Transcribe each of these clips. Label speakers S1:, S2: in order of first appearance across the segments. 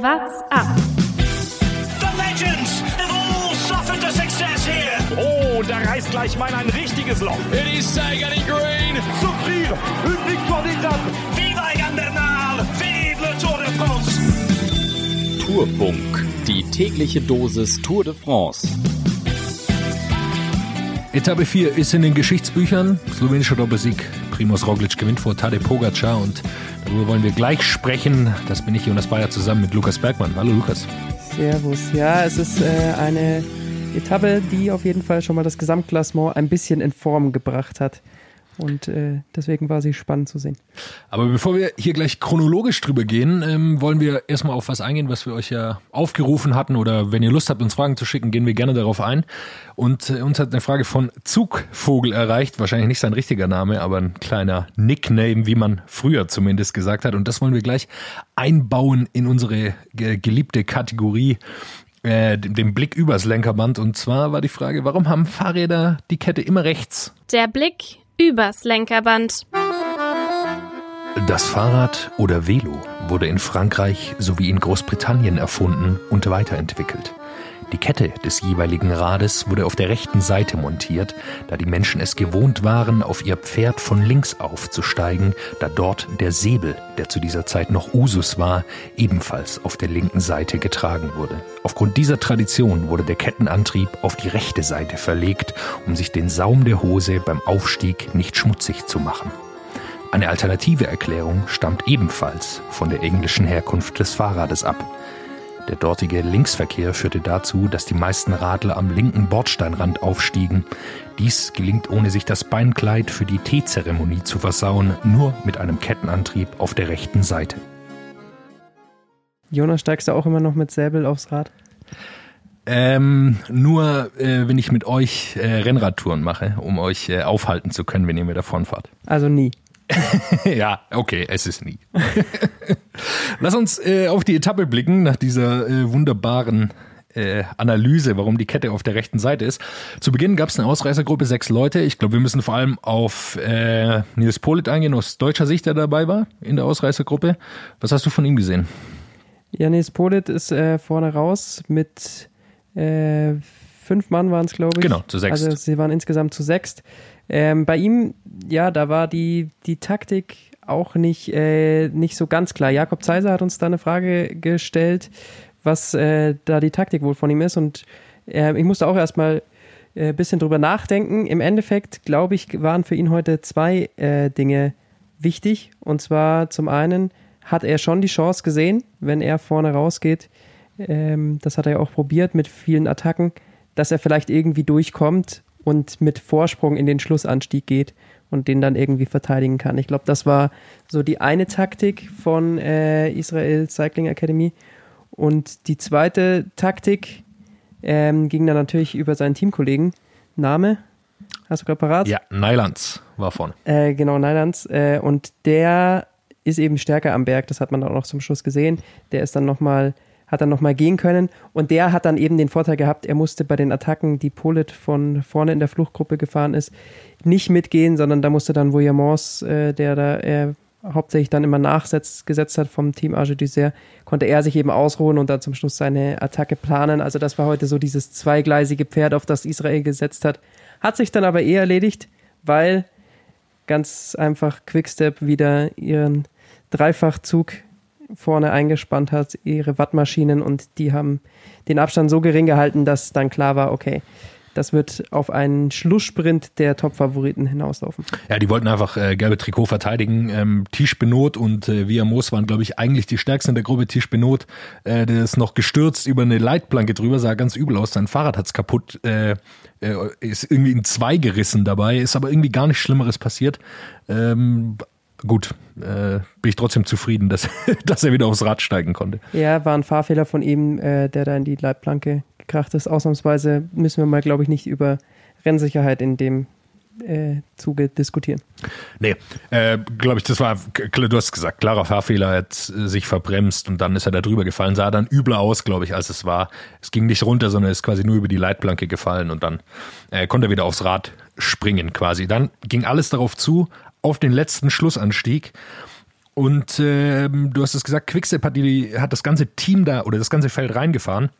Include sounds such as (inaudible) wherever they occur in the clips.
S1: What's up?
S2: The legends have all suffered the success here.
S3: Oh, da reißt gleich mal ein richtiges Loch.
S4: It is Sagan in green.
S3: Souffrir une victoire d'étape.
S2: Viva Egan Bernal! Vive le Tour de France!
S5: Tourfunk, die tägliche Dosis Tour de France.
S6: Etappe 4 ist in den Geschichtsbüchern. Slowenischer Doppelsieg. Primoz Roglic gewinnt vor Tadej Pogacar und darüber wollen wir gleich sprechen. Das bin ich, Jonas Bayer, zusammen mit Lukas Bergmann. Hallo Lukas.
S7: Servus. Ja, es ist äh, eine Etappe, die auf jeden Fall schon mal das Gesamtklassement ein bisschen in Form gebracht hat. Und äh, deswegen war sie spannend zu sehen.
S6: Aber bevor wir hier gleich chronologisch drüber gehen, ähm, wollen wir erstmal auf was eingehen, was wir euch ja aufgerufen hatten. Oder wenn ihr Lust habt, uns Fragen zu schicken, gehen wir gerne darauf ein. Und äh, uns hat eine Frage von Zugvogel erreicht. Wahrscheinlich nicht sein richtiger Name, aber ein kleiner Nickname, wie man früher zumindest gesagt hat. Und das wollen wir gleich einbauen in unsere äh, geliebte Kategorie äh, den Blick übers Lenkerband. Und zwar war die Frage, warum haben Fahrräder die Kette immer rechts?
S1: Der Blick übers Lenkerband.
S6: Das Fahrrad oder Velo wurde in Frankreich sowie in Großbritannien erfunden und weiterentwickelt. Die Kette des jeweiligen Rades wurde auf der rechten Seite montiert, da die Menschen es gewohnt waren, auf ihr Pferd von links aufzusteigen, da dort der Säbel, der zu dieser Zeit noch Usus war, ebenfalls auf der linken Seite getragen wurde. Aufgrund dieser Tradition wurde der Kettenantrieb auf die rechte Seite verlegt, um sich den Saum der Hose beim Aufstieg nicht schmutzig zu machen. Eine alternative Erklärung stammt ebenfalls von der englischen Herkunft des Fahrrades ab. Der dortige Linksverkehr führte dazu, dass die meisten Radler am linken Bordsteinrand aufstiegen. Dies gelingt ohne sich das Beinkleid für die Teezeremonie zu versauen, nur mit einem Kettenantrieb auf der rechten Seite.
S7: Jonas, steigst du auch immer noch mit Säbel aufs Rad?
S6: Ähm, nur äh, wenn ich mit euch äh, Rennradtouren mache, um euch äh, aufhalten zu können, wenn ihr mir davonfahrt.
S7: Also nie. (laughs)
S6: ja, okay, es ist nie. (laughs) Lass uns äh, auf die Etappe blicken, nach dieser äh, wunderbaren äh, Analyse, warum die Kette auf der rechten Seite ist. Zu Beginn gab es eine Ausreißergruppe, sechs Leute. Ich glaube, wir müssen vor allem auf äh, Nils Polit eingehen, aus deutscher Sicht, der dabei war in der Ausreißergruppe. Was hast du von ihm gesehen?
S7: Ja, Nils Polit ist äh, vorne raus mit äh, fünf Mann waren es, glaube ich.
S6: Genau, zu sechs.
S7: Also sie waren insgesamt zu sechst. Ähm, bei ihm, ja, da war die, die Taktik auch nicht, äh, nicht so ganz klar. Jakob Zeiser hat uns da eine Frage gestellt, was äh, da die Taktik wohl von ihm ist. Und äh, ich musste auch erstmal ein äh, bisschen drüber nachdenken. Im Endeffekt, glaube ich, waren für ihn heute zwei äh, Dinge wichtig. Und zwar zum einen hat er schon die Chance gesehen, wenn er vorne rausgeht. Ähm, das hat er ja auch probiert mit vielen Attacken, dass er vielleicht irgendwie durchkommt und mit Vorsprung in den Schlussanstieg geht und den dann irgendwie verteidigen kann. Ich glaube, das war so die eine Taktik von äh, Israel Cycling Academy. Und die zweite Taktik ähm, ging dann natürlich über seinen Teamkollegen. Name? Hast du gerade parat?
S6: Ja, Nylands war vorne.
S7: Äh, genau, Nylands. Äh, und der ist eben stärker am Berg, das hat man auch noch zum Schluss gesehen. Der ist dann nochmal hat dann nochmal gehen können. Und der hat dann eben den Vorteil gehabt, er musste bei den Attacken, die Polit von vorne in der Fluchtgruppe gefahren ist, nicht mitgehen, sondern da musste dann Voyamons, äh, der da äh, hauptsächlich dann immer nachsetzt, gesetzt hat vom Team Arge Dessert, konnte er sich eben ausruhen und dann zum Schluss seine Attacke planen. Also das war heute so dieses zweigleisige Pferd, auf das Israel gesetzt hat. Hat sich dann aber eh erledigt, weil ganz einfach Quickstep wieder ihren Dreifachzug vorne eingespannt hat, ihre Wattmaschinen und die haben den Abstand so gering gehalten, dass dann klar war, okay, das wird auf einen Schlusssprint der Top-Favoriten hinauslaufen.
S6: Ja, die wollten einfach äh, gelbe Trikot verteidigen. Ähm, Tisch Benot und äh, Via Moos waren, glaube ich, eigentlich die stärksten in der Gruppe. Tisch Benot, äh, der ist noch gestürzt über eine Leitplanke drüber, sah ganz übel aus. Sein Fahrrad hat's kaputt, äh, äh, ist irgendwie in zwei gerissen dabei, ist aber irgendwie gar nichts Schlimmeres passiert. Ähm, gut, äh, bin ich trotzdem zufrieden, dass, (laughs) dass er wieder aufs Rad steigen konnte.
S7: Ja, war ein Fahrfehler von ihm, äh, der da in die Leitplanke gekracht ist. Ausnahmsweise müssen wir mal, glaube ich, nicht über Rennsicherheit in dem äh, Zuge diskutieren.
S6: Nee, äh, glaube ich, das war, du hast gesagt, klarer Fahrfehler, er hat sich verbremst und dann ist er da drüber gefallen, sah dann übler aus, glaube ich, als es war. Es ging nicht runter, sondern ist quasi nur über die Leitplanke gefallen und dann äh, konnte er wieder aufs Rad springen quasi. Dann ging alles darauf zu, auf den letzten Schlussanstieg. Und ähm, du hast es gesagt, Quickstep hat, die, hat das ganze Team da oder das ganze Feld reingefahren,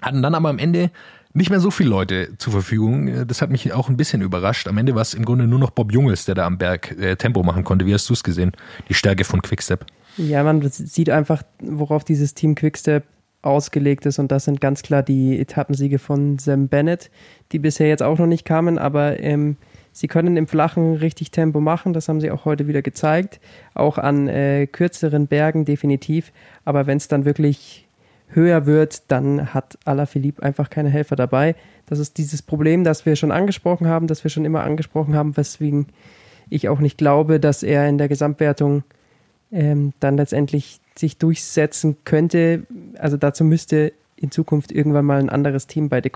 S6: hatten dann aber am Ende nicht mehr so viele Leute zur Verfügung. Das hat mich auch ein bisschen überrascht. Am Ende war es im Grunde nur noch Bob Jungels, der da am Berg äh, Tempo machen konnte. Wie hast du es gesehen? Die Stärke von Quickstep.
S7: Ja, man sieht einfach, worauf dieses Team Quickstep ausgelegt ist und das sind ganz klar die Etappensiege von Sam Bennett, die bisher jetzt auch noch nicht kamen, aber ähm, sie können im Flachen richtig Tempo machen, das haben sie auch heute wieder gezeigt, auch an äh, kürzeren Bergen definitiv, aber wenn es dann wirklich höher wird, dann hat Alaphilippe einfach keine Helfer dabei. Das ist dieses Problem, das wir schon angesprochen haben, das wir schon immer angesprochen haben, weswegen ich auch nicht glaube, dass er in der Gesamtwertung ähm, dann letztendlich sich durchsetzen könnte. Also dazu müsste in Zukunft irgendwann mal ein anderes Team bei De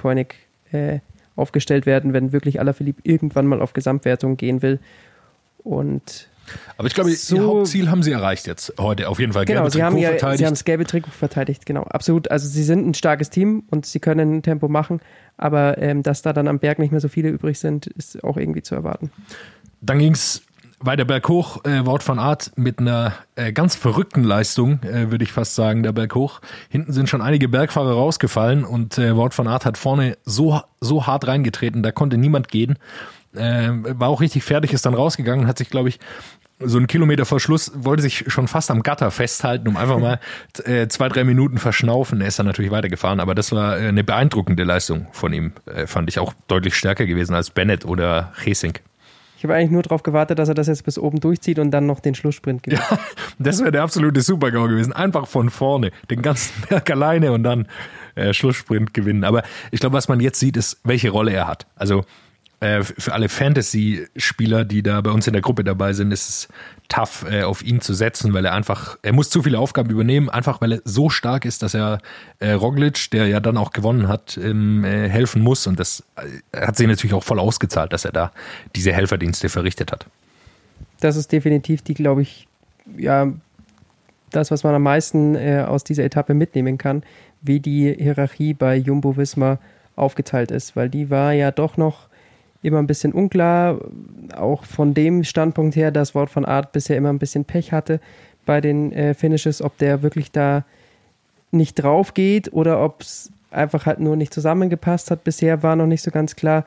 S7: äh, aufgestellt werden, wenn wirklich Alaphilippe irgendwann mal auf Gesamtwertung gehen will. Und
S6: aber ich glaube, so, ihr Hauptziel haben sie erreicht jetzt heute. Auf jeden Fall
S7: genau, gelbe sie Trikot haben ja, verteidigt. Sie haben das gelbe Trikot verteidigt, genau. Absolut. Also sie sind ein starkes Team und sie können Tempo machen, aber ähm, dass da dann am Berg nicht mehr so viele übrig sind, ist auch irgendwie zu erwarten.
S6: Dann ging es weiter berghoch, äh, Wort von Art mit einer äh, ganz verrückten Leistung, äh, würde ich fast sagen, der Berghoch. Hinten sind schon einige Bergfahrer rausgefallen und äh, Wort von Art hat vorne so, so hart reingetreten, da konnte niemand gehen. Äh, war auch richtig fertig, ist dann rausgegangen, hat sich, glaube ich, so einen Kilometer vor Schluss, wollte sich schon fast am Gatter festhalten, um einfach mal äh, zwei, drei Minuten verschnaufen. Er ist dann natürlich weitergefahren, aber das war äh, eine beeindruckende Leistung von ihm, äh, fand ich auch deutlich stärker gewesen als Bennett oder Hesink.
S7: Ich habe eigentlich nur darauf gewartet, dass er das jetzt bis oben durchzieht und dann noch den Schlusssprint
S6: gewinnt. Ja, das wäre der absolute Supergau gewesen. Einfach von vorne, den ganzen (laughs) Berg alleine und dann äh, Schlusssprint gewinnen. Aber ich glaube, was man jetzt sieht, ist, welche Rolle er hat. Also äh, für alle Fantasy-Spieler, die da bei uns in der Gruppe dabei sind, ist es tough, äh, auf ihn zu setzen, weil er einfach, er muss zu viele Aufgaben übernehmen, einfach weil er so stark ist, dass er äh, Roglic, der ja dann auch gewonnen hat, ähm, äh, helfen muss. Und das äh, hat sich natürlich auch voll ausgezahlt, dass er da diese Helferdienste verrichtet hat.
S7: Das ist definitiv die, glaube ich, ja, das, was man am meisten äh, aus dieser Etappe mitnehmen kann, wie die Hierarchie bei Jumbo Visma aufgeteilt ist, weil die war ja doch noch immer ein bisschen unklar, auch von dem Standpunkt her, dass Wort von Art bisher immer ein bisschen Pech hatte bei den äh, Finishes, ob der wirklich da nicht drauf geht oder ob es einfach halt nur nicht zusammengepasst hat. Bisher war noch nicht so ganz klar.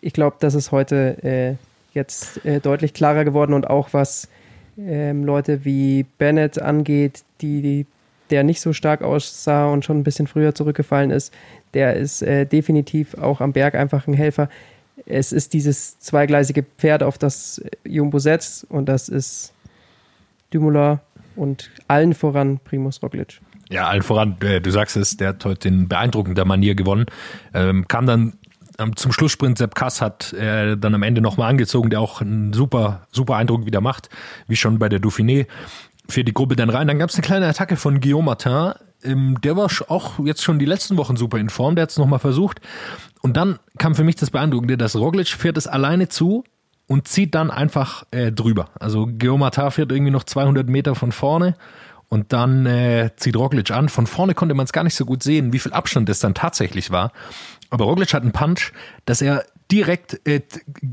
S7: Ich glaube, das ist heute äh, jetzt äh, deutlich klarer geworden und auch was ähm, Leute wie Bennett angeht, die, die, der nicht so stark aussah und schon ein bisschen früher zurückgefallen ist, der ist äh, definitiv auch am Berg einfach ein Helfer es ist dieses zweigleisige Pferd, auf das Jumbo setzt und das ist Dumoulin und allen voran Primus Roglic.
S6: Ja, allen voran, äh, du sagst es, der hat heute in beeindruckender Manier gewonnen. Ähm, kam dann zum Schlusssprint, Sepp Kass hat äh, dann am Ende nochmal angezogen, der auch einen super, super Eindruck wieder macht, wie schon bei der Dauphiné. Für die Gruppe dann rein. Dann gab es eine kleine Attacke von Guillaume Martin. Der war auch jetzt schon die letzten Wochen super in Form. Der hat es nochmal versucht. Und dann kam für mich das Beeindruckende, dass Roglic fährt es alleine zu und zieht dann einfach äh, drüber. Also Guillaume fährt irgendwie noch 200 Meter von vorne und dann äh, zieht Roglic an. Von vorne konnte man es gar nicht so gut sehen, wie viel Abstand das dann tatsächlich war. Aber Roglic hat einen Punch, dass er direkt äh,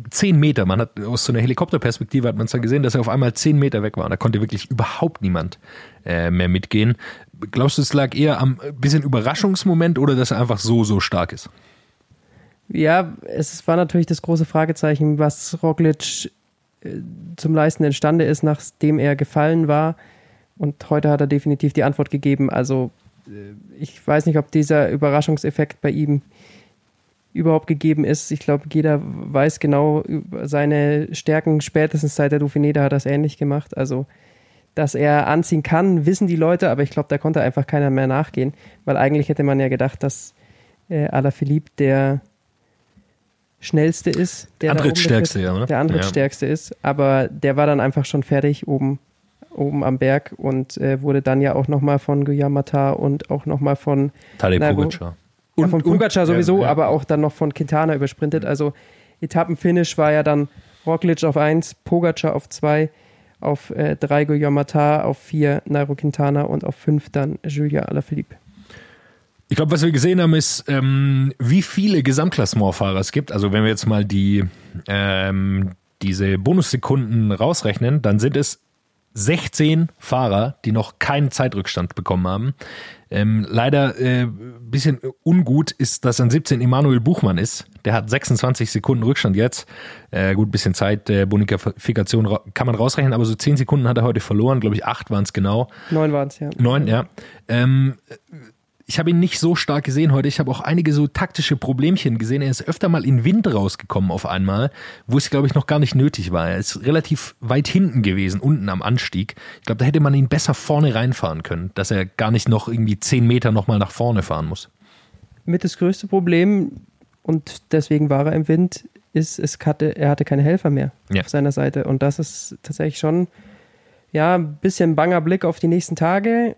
S6: 10 Meter, man hat aus so einer Helikopterperspektive hat man es dann gesehen, dass er auf einmal 10 Meter weg war. Da konnte wirklich überhaupt niemand äh, mehr mitgehen. Glaubst du, es lag eher am bisschen Überraschungsmoment oder dass er einfach so, so stark ist?
S7: Ja, es war natürlich das große Fragezeichen, was Roglic äh, zum Leisten imstande ist, nachdem er gefallen war. Und heute hat er definitiv die Antwort gegeben. Also äh, ich weiß nicht, ob dieser Überraschungseffekt bei ihm überhaupt gegeben ist. Ich glaube, jeder weiß genau über seine Stärken. Spätestens seit der Dauphiné, da hat er es ähnlich gemacht. Also, dass er anziehen kann, wissen die Leute, aber ich glaube, da konnte einfach keiner mehr nachgehen, weil eigentlich hätte man ja gedacht, dass äh, Alaphilippe der schnellste ist. Der
S6: Antrittsstärkste, ja, oder?
S7: Der Antrittsstärkste ja. ist, aber der war dann einfach schon fertig oben, oben am Berg und äh, wurde dann ja auch nochmal von Guillamata und auch nochmal von
S6: Tadej Pogacar.
S7: Ja, von Pogacar sowieso, ja, ja. aber auch dann noch von Quintana übersprintet. Also Etappenfinish war ja dann Roglic auf 1, Pogacar auf 2, auf 3 äh, Guillamata, auf 4 Nairo Quintana und auf 5 dann Julia Alaphilippe.
S6: Ich glaube, was wir gesehen haben, ist, ähm, wie viele Gesamtklassementfahrer es gibt. Also wenn wir jetzt mal die ähm, diese Bonussekunden rausrechnen, dann sind es 16 Fahrer, die noch keinen Zeitrückstand bekommen haben. Ähm, leider äh, bisschen ungut ist, dass an 17 Emanuel Buchmann ist. Der hat 26 Sekunden Rückstand jetzt. Äh, gut, bisschen Zeit der Bonifikation kann man rausrechnen, aber so 10 Sekunden hat er heute verloren. Glaube ich, 8 waren es genau.
S7: 9 waren es, ja.
S6: 9, ja. Ähm, ich habe ihn nicht so stark gesehen heute. Ich habe auch einige so taktische Problemchen gesehen. Er ist öfter mal in Wind rausgekommen auf einmal, wo es, glaube ich, noch gar nicht nötig war. Er ist relativ weit hinten gewesen, unten am Anstieg. Ich glaube, da hätte man ihn besser vorne reinfahren können, dass er gar nicht noch irgendwie zehn Meter nochmal nach vorne fahren muss.
S7: Mit das größte Problem, und deswegen war er im Wind, ist, es hatte, er hatte keine Helfer mehr ja. auf seiner Seite. Und das ist tatsächlich schon ja, ein bisschen banger Blick auf die nächsten Tage.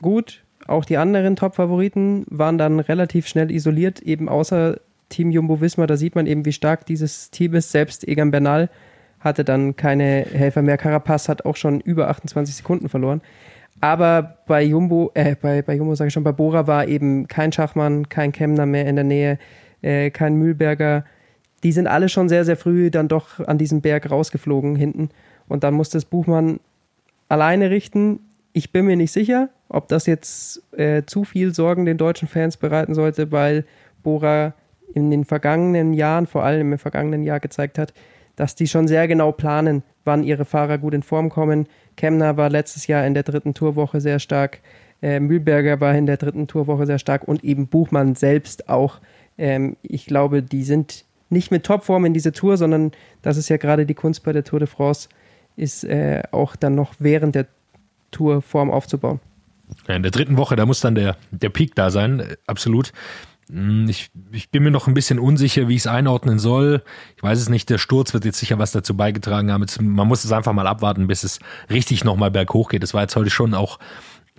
S7: Gut, auch die anderen Top-Favoriten waren dann relativ schnell isoliert, eben außer Team Jumbo Wismar. Da sieht man eben, wie stark dieses Team ist. Selbst Egan Bernal hatte dann keine Helfer mehr. Carapaz hat auch schon über 28 Sekunden verloren. Aber bei Jumbo, äh, bei, bei Jumbo sage ich schon, bei Bora war eben kein Schachmann, kein Kemner mehr in der Nähe, äh, kein Mühlberger. Die sind alle schon sehr, sehr früh dann doch an diesem Berg rausgeflogen hinten. Und dann musste das Buchmann alleine richten. Ich bin mir nicht sicher, ob das jetzt äh, zu viel Sorgen den deutschen Fans bereiten sollte, weil Bora in den vergangenen Jahren, vor allem im vergangenen Jahr gezeigt hat, dass die schon sehr genau planen, wann ihre Fahrer gut in Form kommen. Kemner war letztes Jahr in der dritten Tourwoche sehr stark, äh, Mühlberger war in der dritten Tourwoche sehr stark und eben Buchmann selbst auch. Ähm, ich glaube, die sind nicht mit Topform in diese Tour, sondern das ist ja gerade die Kunst bei der Tour de France, ist äh, auch dann noch während der Tour Form aufzubauen.
S6: In der dritten Woche, da muss dann der, der Peak da sein, absolut. Hm, ich, ich bin mir noch ein bisschen unsicher, wie ich es einordnen soll. Ich weiß es nicht, der Sturz wird jetzt sicher was dazu beigetragen haben. Jetzt, man muss es einfach mal abwarten, bis es richtig nochmal berghoch geht. Das war jetzt heute schon auch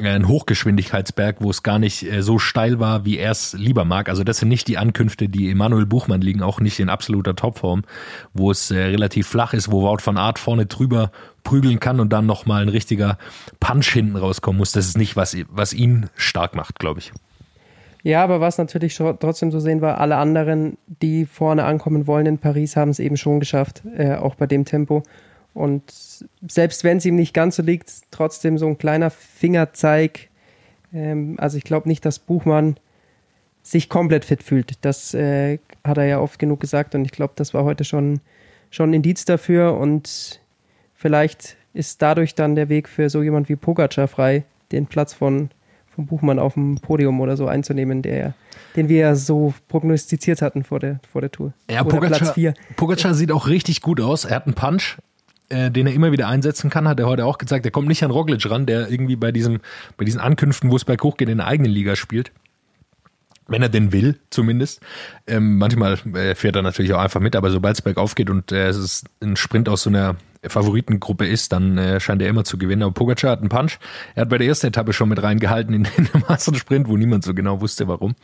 S6: ein Hochgeschwindigkeitsberg, wo es gar nicht äh, so steil war, wie er es lieber mag. Also das sind nicht die Ankünfte, die Emanuel Buchmann liegen, auch nicht in absoluter Topform, wo es äh, relativ flach ist, wo Wout von Art vorne drüber prügeln kann und dann nochmal ein richtiger Punch hinten rauskommen muss. Das ist nicht, was, was ihn stark macht, glaube ich.
S7: Ja, aber was natürlich trotzdem zu sehen war, alle anderen, die vorne ankommen wollen in Paris, haben es eben schon geschafft, äh, auch bei dem Tempo. Und selbst wenn es ihm nicht ganz so liegt, trotzdem so ein kleiner Fingerzeig. Ähm, also ich glaube nicht, dass Buchmann sich komplett fit fühlt. Das äh, hat er ja oft genug gesagt und ich glaube, das war heute schon, schon ein Indiz dafür und vielleicht ist dadurch dann der Weg für so jemand wie Pogacar frei, den Platz von, von Buchmann auf dem Podium oder so einzunehmen, der, den wir ja so prognostiziert hatten vor der, vor der Tour.
S6: Ja, Pogacar, Pogacar sieht auch richtig gut aus. Er hat einen Punch, äh, den er immer wieder einsetzen kann, hat er heute auch gezeigt. Er kommt nicht an Roglic ran, der irgendwie bei diesem, bei diesen Ankünften, wo es bei hochgeht, in der eigenen Liga spielt. Wenn er denn will, zumindest. Ähm, manchmal äh, fährt er natürlich auch einfach mit, aber sobald es bergauf geht und äh, es ist ein Sprint aus so einer Favoritengruppe ist, dann äh, scheint er immer zu gewinnen. Aber Pogacar hat einen Punch. Er hat bei der ersten Etappe schon mit reingehalten in, (laughs) dem Mastern-Sprint, wo niemand so genau wusste, warum.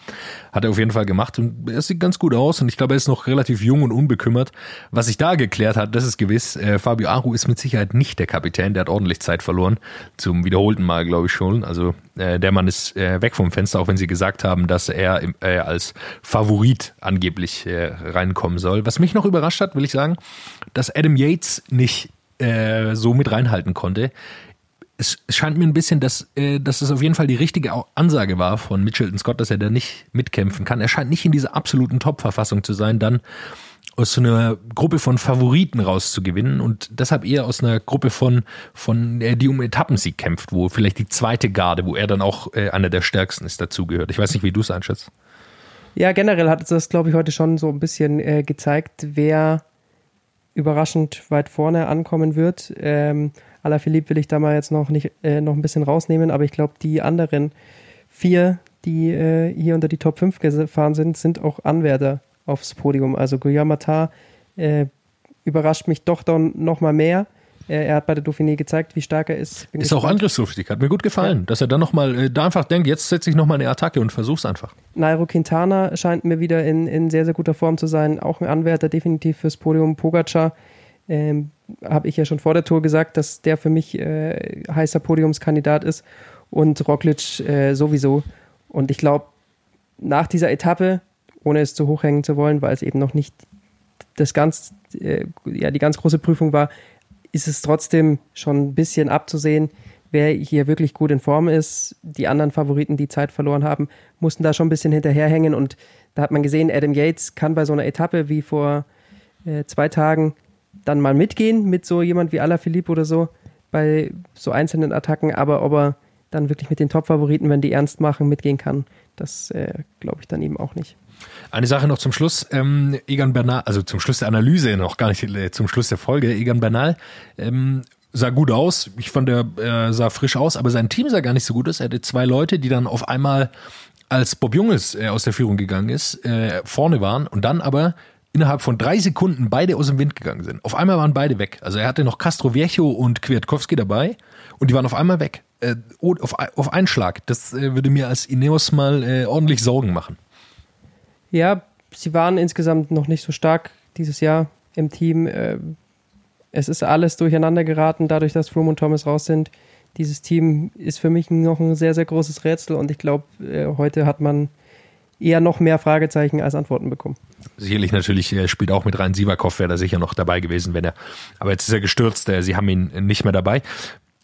S6: Hat er auf jeden Fall gemacht und er sieht ganz gut aus und ich glaube, er ist noch relativ jung und unbekümmert. Was sich da geklärt hat, das ist gewiss, äh, Fabio Aru ist mit Sicherheit nicht der Kapitän, der hat ordentlich Zeit verloren. Zum wiederholten Mal, glaube ich schon. Also äh, der Mann ist äh, weg vom Fenster, auch wenn sie gesagt haben, dass er äh, als Favorit angeblich äh, reinkommen soll. Was mich noch überrascht hat, will ich sagen, dass Adam Yates nicht äh, so mit reinhalten konnte. Es scheint mir ein bisschen, dass, äh, dass es auf jeden Fall die richtige Ansage war von Mitchelton Scott, dass er da nicht mitkämpfen kann. Er scheint nicht in dieser absoluten Top-Verfassung zu sein, dann aus so einer Gruppe von Favoriten rauszugewinnen und deshalb eher aus einer Gruppe von, von äh, die um Etappensieg kämpft, wo vielleicht die zweite Garde, wo er dann auch äh, einer der stärksten ist, dazugehört. Ich weiß nicht, wie du es einschätzt.
S7: Ja, generell hat es das, glaube ich, heute schon so ein bisschen äh, gezeigt, wer überraschend weit vorne ankommen wird. Ähm, Alaphilippe will ich da mal jetzt noch nicht äh, noch ein bisschen rausnehmen, aber ich glaube, die anderen vier, die äh, hier unter die Top 5 gefahren sind, sind auch Anwärter aufs Podium. Also Guillaume äh, überrascht mich doch dann noch mal mehr. Er hat bei der Dauphiné gezeigt, wie stark er ist.
S6: Bin ist gespannt. auch angriffslustig, hat mir gut gefallen, ja. dass er dann nochmal äh, da einfach denkt, jetzt setze ich nochmal eine Attacke und versuch's einfach.
S7: Nairo Quintana scheint mir wieder in, in sehr, sehr guter Form zu sein. Auch ein Anwärter definitiv fürs Podium. Pogacar ähm, habe ich ja schon vor der Tour gesagt, dass der für mich äh, heißer Podiumskandidat ist und Roglic äh, sowieso. Und ich glaube, nach dieser Etappe, ohne es zu hoch hängen zu wollen, weil es eben noch nicht das ganz, äh, ja, die ganz große Prüfung war, ist es trotzdem schon ein bisschen abzusehen, wer hier wirklich gut in Form ist. Die anderen Favoriten, die Zeit verloren haben, mussten da schon ein bisschen hinterherhängen und da hat man gesehen, Adam Yates kann bei so einer Etappe wie vor äh, zwei Tagen dann mal mitgehen mit so jemand wie Alaphilippe oder so bei so einzelnen Attacken, aber ob er dann wirklich mit den Top-Favoriten, wenn die ernst machen, mitgehen kann, das äh, glaube ich dann eben auch nicht.
S6: Eine Sache noch zum Schluss. Ähm, Egan Bernal, also zum Schluss der Analyse, noch gar nicht äh, zum Schluss der Folge. Egan Bernal ähm, sah gut aus. Ich fand, er äh, sah frisch aus, aber sein Team sah gar nicht so gut aus. Er hatte zwei Leute, die dann auf einmal, als Bob Junges äh, aus der Führung gegangen ist, äh, vorne waren und dann aber innerhalb von drei Sekunden beide aus dem Wind gegangen sind. Auf einmal waren beide weg. Also er hatte noch Castro Viejo und Kwiatkowski dabei und die waren auf einmal weg. Äh, auf, auf einen Schlag. Das äh, würde mir als Ineos mal äh, ordentlich Sorgen machen.
S7: Ja, sie waren insgesamt noch nicht so stark dieses Jahr im Team. Äh, es ist alles durcheinander geraten, dadurch, dass Froome und Thomas raus sind. Dieses Team ist für mich noch ein sehr, sehr großes Rätsel und ich glaube, äh, heute hat man eher noch mehr Fragezeichen als Antworten bekommen.
S6: Sicherlich natürlich äh, spielt auch mit rein Sivakov, wäre da sicher noch dabei gewesen, wenn er. Aber jetzt ist er gestürzt, sie haben ihn nicht mehr dabei.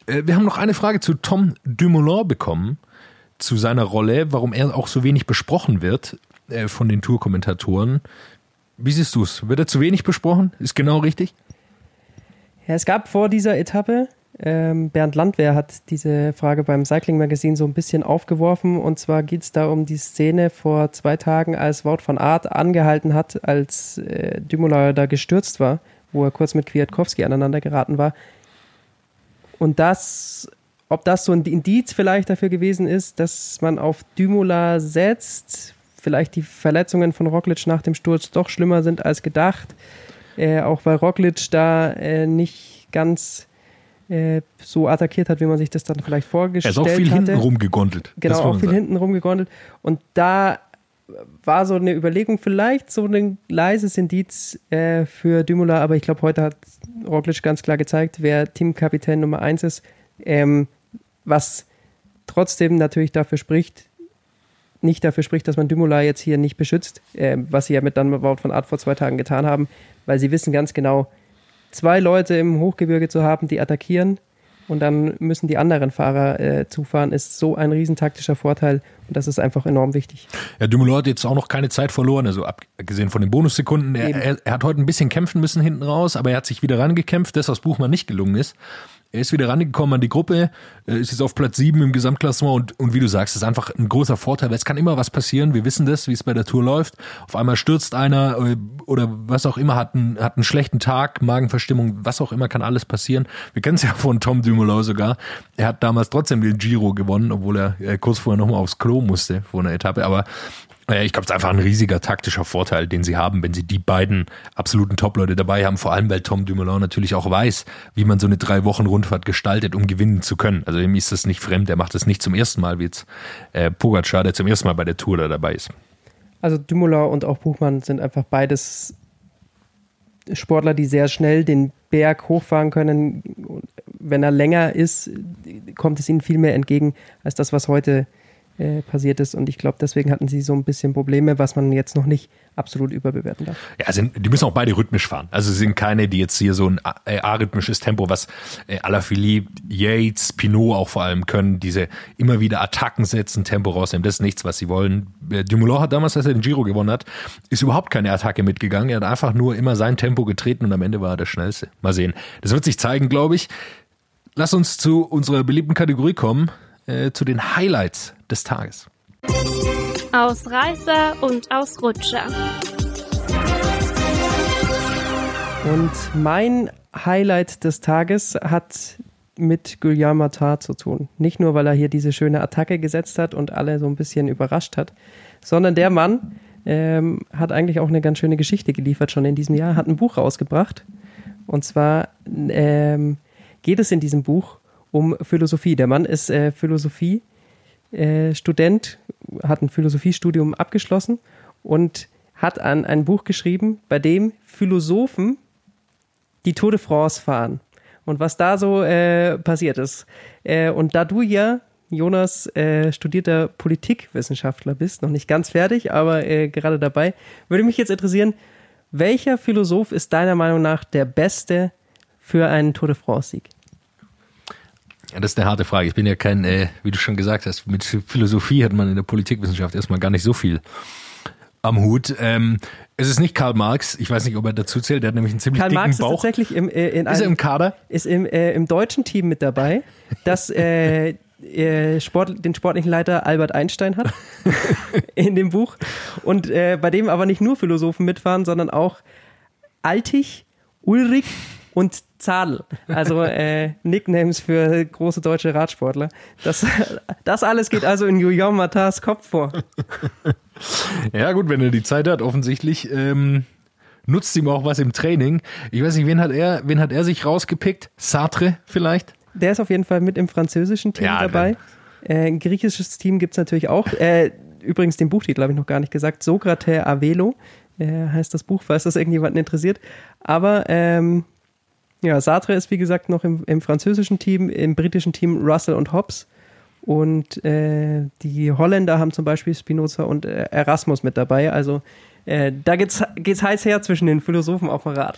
S6: Wir haben noch eine Frage zu Tom Dumoulin bekommen, zu seiner Rolle, warum er auch so wenig besprochen wird von den Tourkommentatoren. Wie siehst du es? Wird er zu wenig besprochen? Ist genau richtig?
S7: Ja, es gab vor dieser Etappe, ähm, Bernd Landwehr hat diese Frage beim Cycling Magazine so ein bisschen aufgeworfen. Und zwar geht es da um die Szene vor zwei Tagen, als Wout von Art angehalten hat, als äh, Dumoulin da gestürzt war, wo er kurz mit Kwiatkowski aneinander geraten war. Und das, ob das so ein Indiz vielleicht dafür gewesen ist, dass man auf Dumoulin setzt, vielleicht die Verletzungen von Roglic nach dem Sturz doch schlimmer sind als gedacht äh, auch weil Roglic da äh, nicht ganz äh, so attackiert hat, wie man sich das dann vielleicht vorgestellt hat. Er ist auch viel
S6: hatte. hinten rumgegondelt.
S7: Genau, auch viel sagen. hinten rumgegondelt. Und da war so eine Überlegung, vielleicht so ein leises Indiz äh, für Dümula, aber ich glaube, heute hat Roglic ganz klar gezeigt, wer Teamkapitän Nummer 1 ist, ähm, was trotzdem natürlich dafür spricht, nicht dafür spricht, dass man Dümula jetzt hier nicht beschützt, äh, was sie ja mit dann von Art vor zwei Tagen getan haben, weil sie wissen ganz genau, zwei Leute im Hochgebirge zu haben, die attackieren und dann müssen die anderen Fahrer äh, zufahren, ist so ein riesentaktischer Vorteil und das ist einfach enorm wichtig.
S6: Ja, Dumoulin hat jetzt auch noch keine Zeit verloren, also abgesehen von den Bonussekunden. Er, er, er, hat heute ein bisschen kämpfen müssen hinten raus, aber er hat sich wieder rangekämpft, das was Buchmann nicht gelungen ist. Er ist wieder rangekommen an die Gruppe, ist jetzt auf Platz 7 im Gesamtklassement und, und wie du sagst, ist einfach ein großer Vorteil, weil es kann immer was passieren. Wir wissen das, wie es bei der Tour läuft. Auf einmal stürzt einer äh, oder was auch immer, hat einen, hat einen schlechten Tag, Magenverstimmung, was auch immer, kann alles passieren. Wir kennen es ja von Tom Dumoulin sogar. Er hat damals trotzdem den Giro gewonnen, obwohl er äh, kurz vorher nochmal aufs Klo musste vor einer Etappe. Aber ich glaube, es ist einfach ein riesiger taktischer Vorteil, den sie haben, wenn sie die beiden absoluten Top-Leute dabei haben. Vor allem, weil Tom Dumoulin natürlich auch weiß, wie man so eine drei Wochen Rundfahrt gestaltet, um gewinnen zu können. Also ihm ist das nicht fremd. Er macht das nicht zum ersten Mal, wie jetzt äh, Pogacar, der zum ersten Mal bei der Tour da dabei ist.
S7: Also Dumoulin und auch Buchmann sind einfach beides Sportler, die sehr schnell den Berg hochfahren können. Wenn er länger ist, kommt es ihnen viel mehr entgegen als das, was heute äh, passiert ist. Und ich glaube, deswegen hatten sie so ein bisschen Probleme, was man jetzt noch nicht absolut überbewerten darf.
S6: Ja, sind, die müssen auch beide rhythmisch fahren. Also sie sind keine, die jetzt hier so ein äh, arrhythmisches Tempo, was äh, Alaphilippe, Yates, Pinot auch vor allem können, diese immer wieder Attacken setzen, Tempo rausnehmen. Das ist nichts, was sie wollen. Äh, Dumoulin hat damals, als er den Giro gewonnen hat, ist überhaupt keine Attacke mitgegangen. Er hat einfach nur immer sein Tempo getreten und am Ende war er der Schnellste. Mal sehen. Das wird sich zeigen, glaube ich. Lass uns zu unserer beliebten Kategorie kommen äh, zu den Highlights des Tages.
S1: Ausreißer und Ausrutscher.
S7: Und mein Highlight des Tages hat mit Guillaume Matar zu tun. Nicht nur, weil er hier diese schöne Attacke gesetzt hat und alle so ein bisschen überrascht hat, sondern der Mann ähm, hat eigentlich auch eine ganz schöne Geschichte geliefert schon in diesem Jahr, hat ein Buch rausgebracht. Und zwar ähm, geht es in diesem Buch um Philosophie. Der Mann ist äh, Philosophie-Student, äh, hat ein Philosophiestudium abgeschlossen und hat an ein Buch geschrieben, bei dem Philosophen die Tour de France fahren und was da so äh, passiert ist. Äh, und da du ja, Jonas, äh, studierter Politikwissenschaftler bist, noch nicht ganz fertig, aber äh, gerade dabei, würde mich jetzt interessieren, welcher Philosoph ist deiner Meinung nach der beste für einen Tour de France-Sieg?
S6: Ja, das ist eine harte Frage. Ich bin ja kein, äh, wie du schon gesagt hast, mit Philosophie hat man in der Politikwissenschaft erstmal gar nicht so viel am Hut. Ähm, es ist nicht Karl Marx. Ich weiß nicht, ob er dazu zählt. Der hat nämlich einen ziemlich
S7: Karl
S6: dicken
S7: Marx ist
S6: Bauch.
S7: tatsächlich im, äh, in
S6: ist
S7: einem,
S6: im Kader?
S7: ist im, äh, im deutschen Team mit dabei, das äh, (laughs) äh, Sport, den sportlichen Leiter Albert Einstein hat (laughs) in dem Buch und äh, bei dem aber nicht nur Philosophen mitfahren, sondern auch Altig, Ulrich und Zadel. Also äh, Nicknames für große deutsche Radsportler. Das, das alles geht also in Guillaume Matas Kopf vor.
S6: Ja, gut, wenn er die Zeit hat, offensichtlich. Ähm, nutzt ihm auch was im Training. Ich weiß nicht, wen hat er, wen hat er sich rausgepickt? Sartre vielleicht?
S7: Der ist auf jeden Fall mit im französischen Team
S6: Ja,
S7: dabei. Äh, ein griechisches Team gibt's natürlich auch. Äh, übrigens den Buchtitel habe ich noch gar nicht gesagt. Sokrates Avelo äh, heißt das Buch, falls das irgendjemanden interessiert. Aber ähm, ja, Sartre ist wie gesagt noch im, im französischen Team, im britischen Team Russell und Hobbs. Und äh, die Holländer haben zum Beispiel Spinoza und äh, Erasmus mit dabei. Also äh, da geht's, geht's heiß her zwischen den Philosophen auf dem Rad.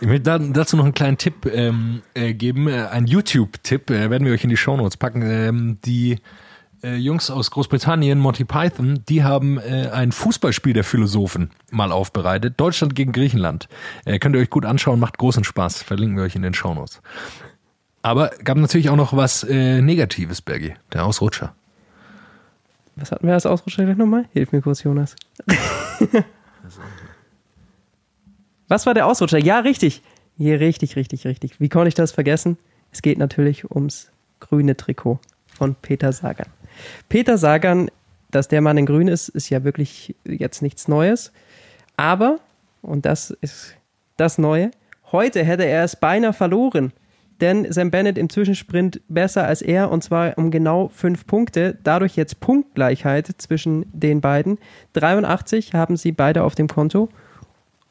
S6: Ich möchte da- dazu noch einen kleinen Tipp ähm, äh, geben, äh, ein YouTube-Tipp, äh, werden wir euch in die Shownotes packen. Ähm, die äh, Jungs aus Großbritannien, Monty Python, die haben äh, ein Fußballspiel der Philosophen mal aufbereitet. Deutschland gegen Griechenland. Äh, könnt ihr euch gut anschauen, macht großen Spaß. Verlinken wir euch in den Shownotes. Aber gab natürlich auch noch was äh, Negatives, Bergi, der Ausrutscher.
S7: Was hatten wir als Ausrutscher gleich nochmal? Hilf mir kurz, Jonas. (laughs) Was war der Ausrutscher? Ja, richtig. Ja, richtig, richtig, richtig. Wie konnte ich das vergessen? Es geht natürlich ums grüne Trikot von Peter Sagan. Peter Sagan, dass der Mann in grün ist, ist ja wirklich jetzt nichts Neues. Aber, und das ist das Neue, heute hätte er es beinahe verloren. Denn Sam Bennett im Zwischensprint besser als er und zwar um genau fünf Punkte. Dadurch jetzt Punktgleichheit zwischen den beiden. 83 haben sie beide auf dem Konto.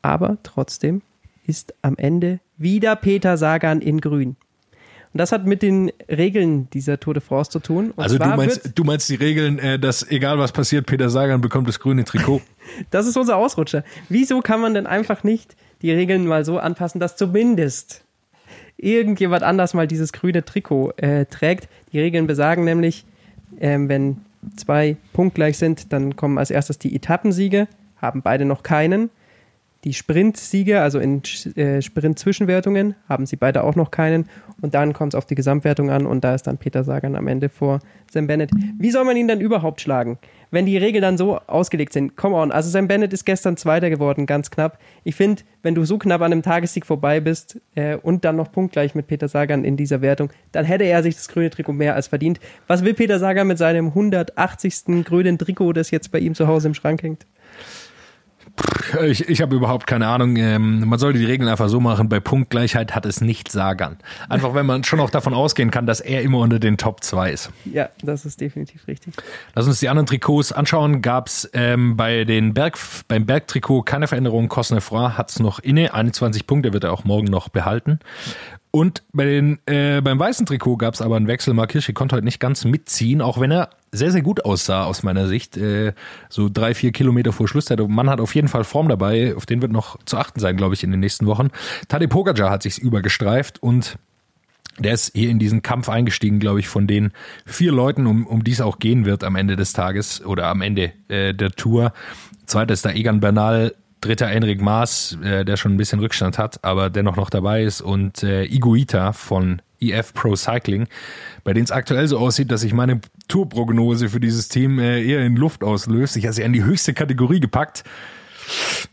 S7: Aber trotzdem ist am Ende wieder Peter Sagan in grün. Und das hat mit den Regeln dieser Tour de France zu tun. Und
S6: Also du meinst, du meinst die Regeln, äh, dass egal was passiert, Peter Sagan bekommt das grüne Trikot. (laughs)
S7: Das ist unser Ausrutscher. Wieso kann man denn einfach nicht die Regeln mal so anpassen, dass zumindest irgendjemand anders mal dieses grüne Trikot äh, trägt? Die Regeln besagen nämlich, ähm, wenn zwei punktgleich sind, dann kommen als erstes die Etappensiege, haben beide noch keinen. Die Sprintsiege, also in äh, Sprint-Zwischenwertungen, haben sie beide auch noch keinen. Und dann kommt es auf die Gesamtwertung an und da ist dann Peter Sagan am Ende vor Sam Bennett. Wie soll man ihn dann überhaupt schlagen, wenn die Regeln dann so ausgelegt sind? Come on, also Sam Bennett ist gestern Zweiter geworden, ganz knapp. Ich finde, wenn du so knapp an einem Tagessieg vorbei bist äh, und dann noch punktgleich mit Peter Sagan in dieser Wertung, dann hätte er sich das grüne Trikot mehr als verdient. Was will Peter Sagan mit seinem 180. grünen Trikot, das jetzt bei ihm zu Hause im Schrank hängt?
S6: Ich, ich habe überhaupt keine Ahnung. Ähm, man sollte die Regeln einfach so machen, bei Punktgleichheit hat es nicht Sagan. Einfach, wenn man schon auch davon ausgehen kann, dass er immer unter den Top 2 ist.
S7: Ja, das ist definitiv richtig.
S6: Lass uns die anderen Trikots anschauen. Gab's ähm, bei den Berg, beim Bergtrikot keine Veränderung. Cosnefroy hat's noch inne, 21 Punkte wird er auch morgen noch behalten. Und bei den, äh, beim weißen Trikot gab's aber einen Wechsel. Mark Hirschi konnte heute nicht ganz mitziehen, auch wenn er sehr, sehr gut aussah aus meiner Sicht. Äh, so drei, vier Kilometer vor Schluss. Der Mann hat auf jeden Fall Form dabei. Auf den wird noch zu achten sein, glaube ich, in den nächsten Wochen. Tadej Pogacar hat sich's übergestreift und der ist hier in diesen Kampf eingestiegen, glaube ich, von den vier Leuten, um, um die es auch gehen wird am Ende des Tages oder am Ende äh, der Tour. Zweiter ist da Egan Bernal, dritter Enric Maas, äh, der schon ein bisschen Rückstand hat, aber dennoch noch dabei ist und äh, Iguita von EF Pro Cycling, bei denen es aktuell so aussieht, dass sich meine Tourprognose für dieses Team äh, eher in Luft auslöst. Ich habe sie an die höchste Kategorie gepackt.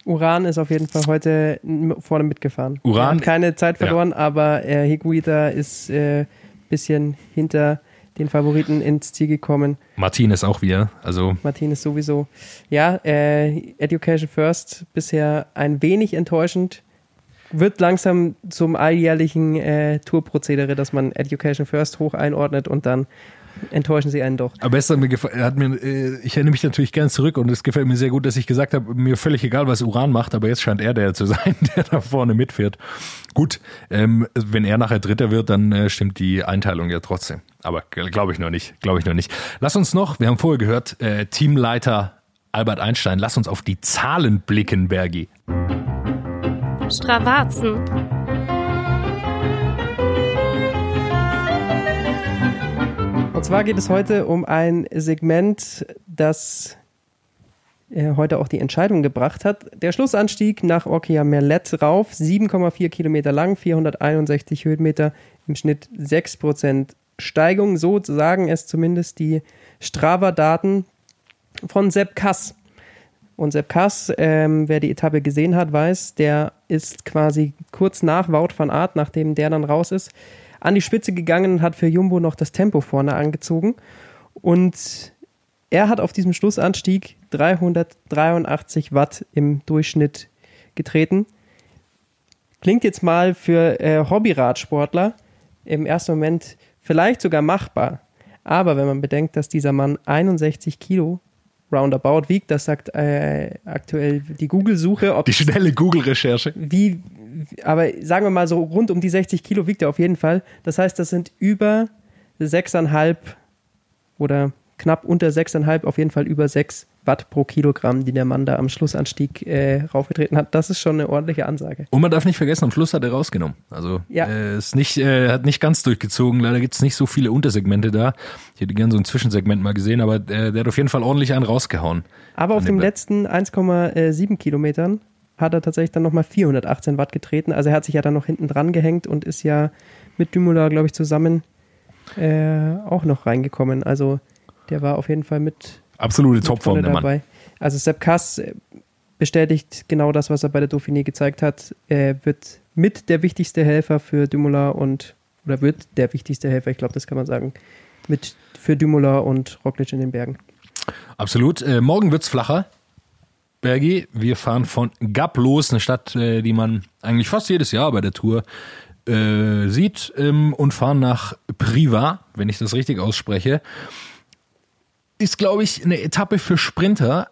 S7: Uran ist auf jeden Fall heute vorne mitgefahren.
S6: Uran-
S7: er hat keine Zeit
S6: Ja.
S7: verloren, aber äh, Higuita ist äh, bisschen hinter den Favoriten ins Ziel gekommen.
S6: Martin ist auch wieder, also
S7: Martinez sowieso. Ja, äh, Education First bisher ein wenig enttäuschend. Wird langsam zum alljährlichen äh, Tourprozedere, dass man Education First hoch einordnet und dann enttäuschen sie einen doch.
S6: Aber besser mir gefa- hat mir, äh, ich erinnere mich natürlich gern zurück und es gefällt mir sehr gut, dass ich gesagt habe, mir völlig egal, was Uran macht, aber jetzt scheint er der zu (laughs) sein, der da vorne mitfährt. Gut, ähm, wenn er nachher Dritter wird, dann äh, stimmt die Einteilung ja trotzdem aber glaube ich noch nicht, glaube ich noch nicht. Lass uns noch, wir haben vorher gehört, äh, Teamleiter Albert Einstein, lass uns auf die Zahlen blicken, Bergi.
S1: Stravazen.
S7: Und zwar geht es heute um ein Segment, das äh, heute auch die Entscheidung gebracht hat. Der Schlussanstieg nach Orkia Merlet rauf, 7,4 Kilometer lang, 461 Höhenmeter, im Schnitt 6% Steigung. So sagen es zumindest die Strava-Daten von Sepp Kass. Und Sepp Kass, ähm, wer die Etappe gesehen hat, weiß, der ist quasi kurz nach Wout van Aert, nachdem der dann raus ist, an die Spitze gegangen und hat für Jumbo noch das Tempo vorne angezogen. Und er hat auf diesem Schlussanstieg 383 Watt im Durchschnitt getreten. Klingt jetzt mal für äh, Hobbyradsportler im ersten Moment vielleicht sogar machbar. Aber wenn man bedenkt, dass dieser Mann 61 Kilo roundabout wiegt, das sagt äh, aktuell die Google-Suche.
S6: Die schnelle Google-Recherche.
S7: Wie, aber sagen wir mal so, rund um die 60 Kilo wiegt er auf jeden Fall. Das heißt, das sind über 6,5 oder knapp unter 6,5, auf jeden Fall über 6 Watt pro Kilogramm, die der Mann da am Schlussanstieg äh, raufgetreten hat. Das ist schon eine ordentliche Ansage.
S6: Und man darf nicht vergessen, am Schluss hat er rausgenommen. Also
S7: Ja.
S6: äh, ist nicht, äh, hat nicht ganz durchgezogen. Leider gibt es nicht so viele Untersegmente da. Ich hätte gern so ein Zwischensegment mal gesehen, aber äh, der hat auf jeden Fall ordentlich einen rausgehauen.
S7: Aber auf
S6: dem Be-
S7: letzten 1,7 Kilometern hat er tatsächlich dann nochmal 418 Watt getreten. Also er hat sich ja dann noch hinten dran gehängt und ist ja mit Dümula, glaube ich, zusammen äh, auch noch reingekommen. Also der war auf jeden Fall mit
S6: Absolute Topform, der Mann.
S7: dabei. Also Sepp Kass äh, bestätigt genau das, was er bei der Dauphiné gezeigt hat. Er wird mit der wichtigste Helfer für Dumoulin und oder wird der wichtigste Helfer, ich glaube, das kann man sagen, mit für Dumoulin und Roglic in den Bergen.
S6: Absolut. Äh, morgen wird's flacher. Bergi, wir fahren von Gap los, eine Stadt, äh, die man eigentlich fast jedes Jahr bei der Tour äh, sieht, ähm, und fahren nach Priva, wenn ich das richtig ausspreche. Ist, glaube ich, eine Etappe für Sprinter.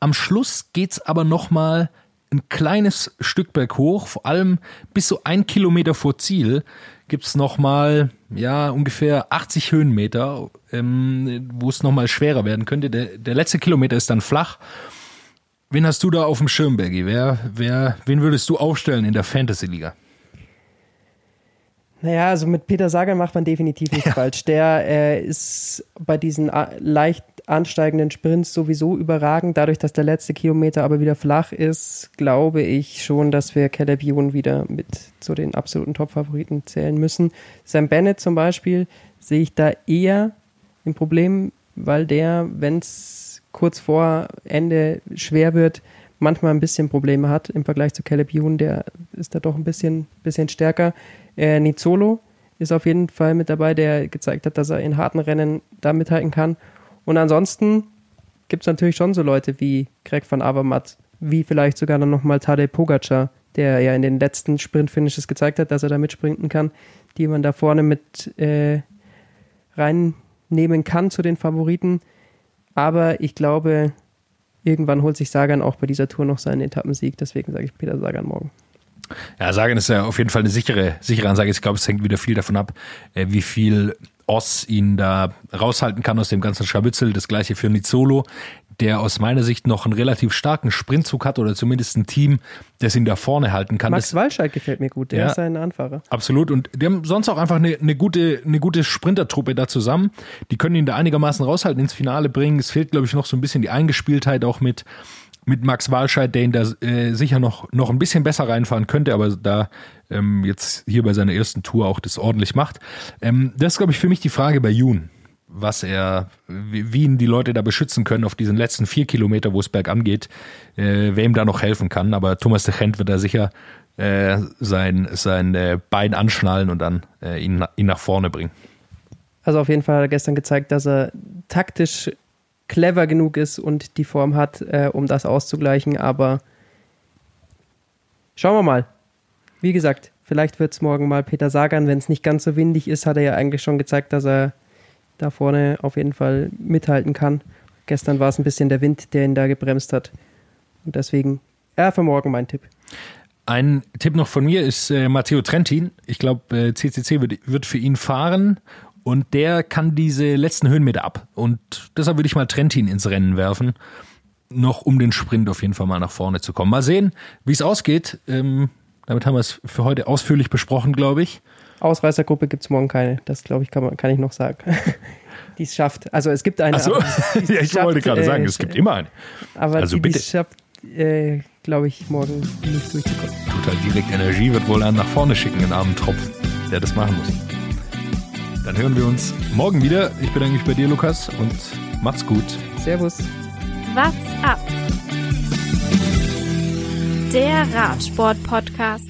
S6: Am Schluss geht's aber noch mal ein kleines Stück berghoch, vor allem bis so ein Kilometer vor Ziel gibt's noch mal ja ungefähr 80 Höhenmeter, ähm, wo es noch mal schwerer werden könnte. Der, der letzte Kilometer ist dann flach. Wen hast du da auf dem Schirm, Bergi? Wer, wer, wen würdest du aufstellen in der Fantasy-Liga?
S7: Naja, also mit Peter Sagan macht man definitiv nichts falsch. Der äh, ist bei diesen a- leicht ansteigenden Sprints sowieso überragend. Dadurch, dass der letzte Kilometer aber wieder flach ist, glaube ich schon, dass wir Caleb Ewan wieder mit zu den absoluten Top-Favoriten zählen müssen. Sam Bennett zum Beispiel sehe ich da eher ein Problem, weil der, wenn es kurz vor Ende schwer wird, manchmal ein bisschen Probleme hat im Vergleich zu Caleb Ewan, der ist da doch ein bisschen, bisschen stärker. Äh, Nizzolo ist auf jeden Fall mit dabei, der gezeigt hat, dass er in harten Rennen da mithalten kann. Und ansonsten gibt es natürlich schon so Leute wie Greg van Avermaet, wie vielleicht sogar dann nochmal Tadej Pogacar, der ja in den letzten Sprint-Finishes gezeigt hat, dass er da mitsprinten kann, die man da vorne mit äh, reinnehmen kann zu den Favoriten. Aber ich glaube, irgendwann holt sich Sagan auch bei dieser Tour noch seinen Etappensieg. Deswegen sage ich Peter Sagan morgen.
S6: Ja, Sagan ist ja auf jeden Fall eine sichere, sichere Ansage. Ich glaube, es hängt wieder viel davon ab, äh, wie viel Oss ihn da raushalten kann aus dem ganzen Scharmützel. Das gleiche für Nizzolo, der aus meiner Sicht noch einen relativ starken Sprintzug hat oder zumindest ein Team, das ihn da vorne halten kann.
S7: Max
S6: Das-
S7: Walscheid gefällt mir gut, der
S6: Ja.
S7: ist ein Anfahrer.
S6: Absolut. Und die haben sonst auch einfach eine, eine gute, eine gute Sprintertruppe da zusammen. Die können ihn da einigermaßen raushalten, ins Finale bringen. Es fehlt, glaube ich, noch so ein bisschen die Eingespieltheit auch mit, mit Max Walscheid, der ihn da äh, sicher noch, noch ein bisschen besser reinfahren könnte, aber da ähm, jetzt hier bei seiner ersten Tour auch das ordentlich macht. Ähm, das ist, glaube ich, für mich die Frage bei Jun. Was er, wie, wie ihn die Leute da beschützen können auf diesen letzten vier Kilometer, wo es bergan geht, äh, wer ihm da noch helfen kann. Aber Thomas de Gent wird da sicher äh, sein, sein Bein anschnallen und dann äh, ihn, ihn nach vorne bringen.
S7: Also auf jeden Fall hat er gestern gezeigt, dass er taktisch clever genug ist und die Form hat, äh, um das auszugleichen. Aber schauen wir mal. Wie gesagt, vielleicht wird es morgen mal Peter Sagan. Wenn es nicht ganz so windig ist, hat er ja eigentlich schon gezeigt, dass er da vorne auf jeden Fall mithalten kann. Gestern war es ein bisschen der Wind, der ihn da gebremst hat. Und deswegen, ja, für morgen mein Tipp.
S6: Ein Tipp noch von mir ist äh, Matteo Trentin. Ich glaube, äh, CCC wird, wird für ihn fahren und der kann diese letzten Höhenmeter ab. Und deshalb würde ich mal Trentin ins Rennen werfen. Noch um den Sprint auf jeden Fall mal nach vorne zu kommen. Mal sehen, wie es ausgeht. Ähm, damit haben wir es für heute ausführlich besprochen, glaube ich.
S7: Ausreißergruppe gibt es morgen keine. Das, glaube ich, kann, man, kann ich noch sagen. (laughs) die es schafft. Also es gibt eine. Ach so. (laughs) Die's,
S6: ja, ich
S7: schafft,
S6: wollte gerade
S7: äh,
S6: sagen, es gibt äh, immer eine.
S7: Aber
S6: also
S7: die, es schafft, äh, glaube ich, morgen nicht durchzukommen.
S6: Tut halt direkt Energie, wird wohl einen nach vorne schicken, einen armen Tropf, der das machen muss. Dann hören wir uns morgen wieder. Ich bedanke mich bei dir, Lukas, und macht's gut.
S7: Servus.
S1: What's up? Der Radsport-Podcast.